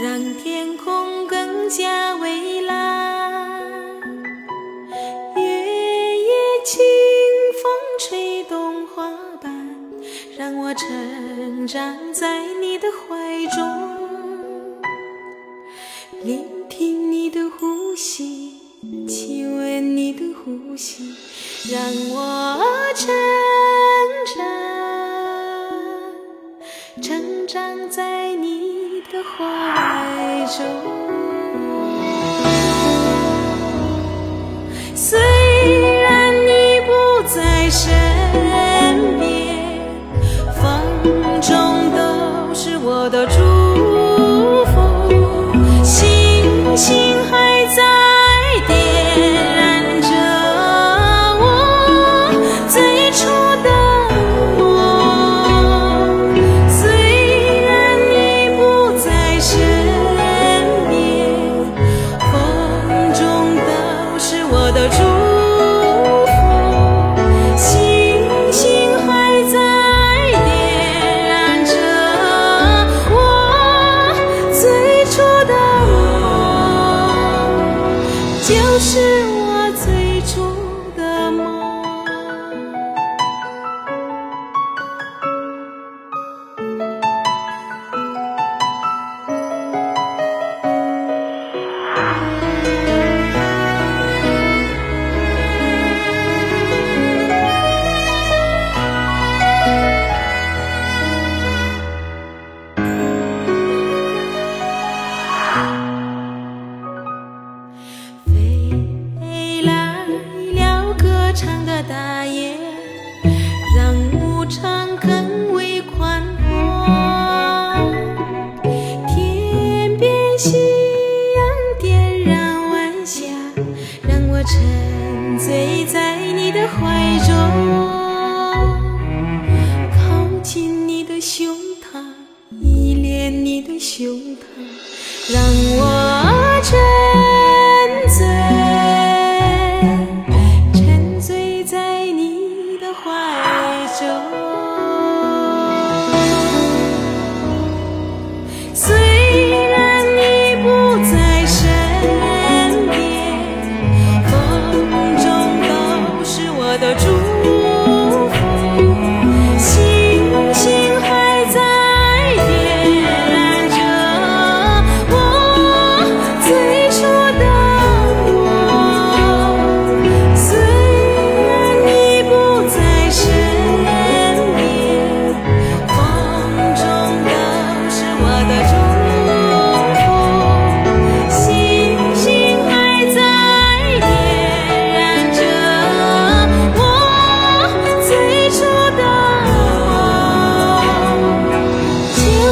让天空更加蔚蓝。月夜清风吹动花瓣让我成长在你的怀中。聆听你的呼吸亲吻你的呼吸让我成长成长在你的怀中。的祝福，星星还在点燃着我最初的梦，就是我的大雁，让牧场更为宽阔。天边夕阳点燃晚霞，让我沉醉在你的怀中。靠近你的胸膛，依恋你的胸膛，让我。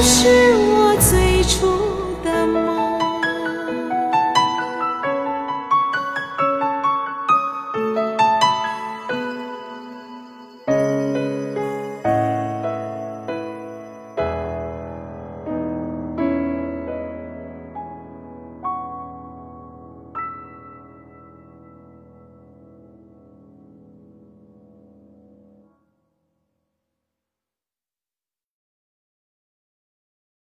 是我最初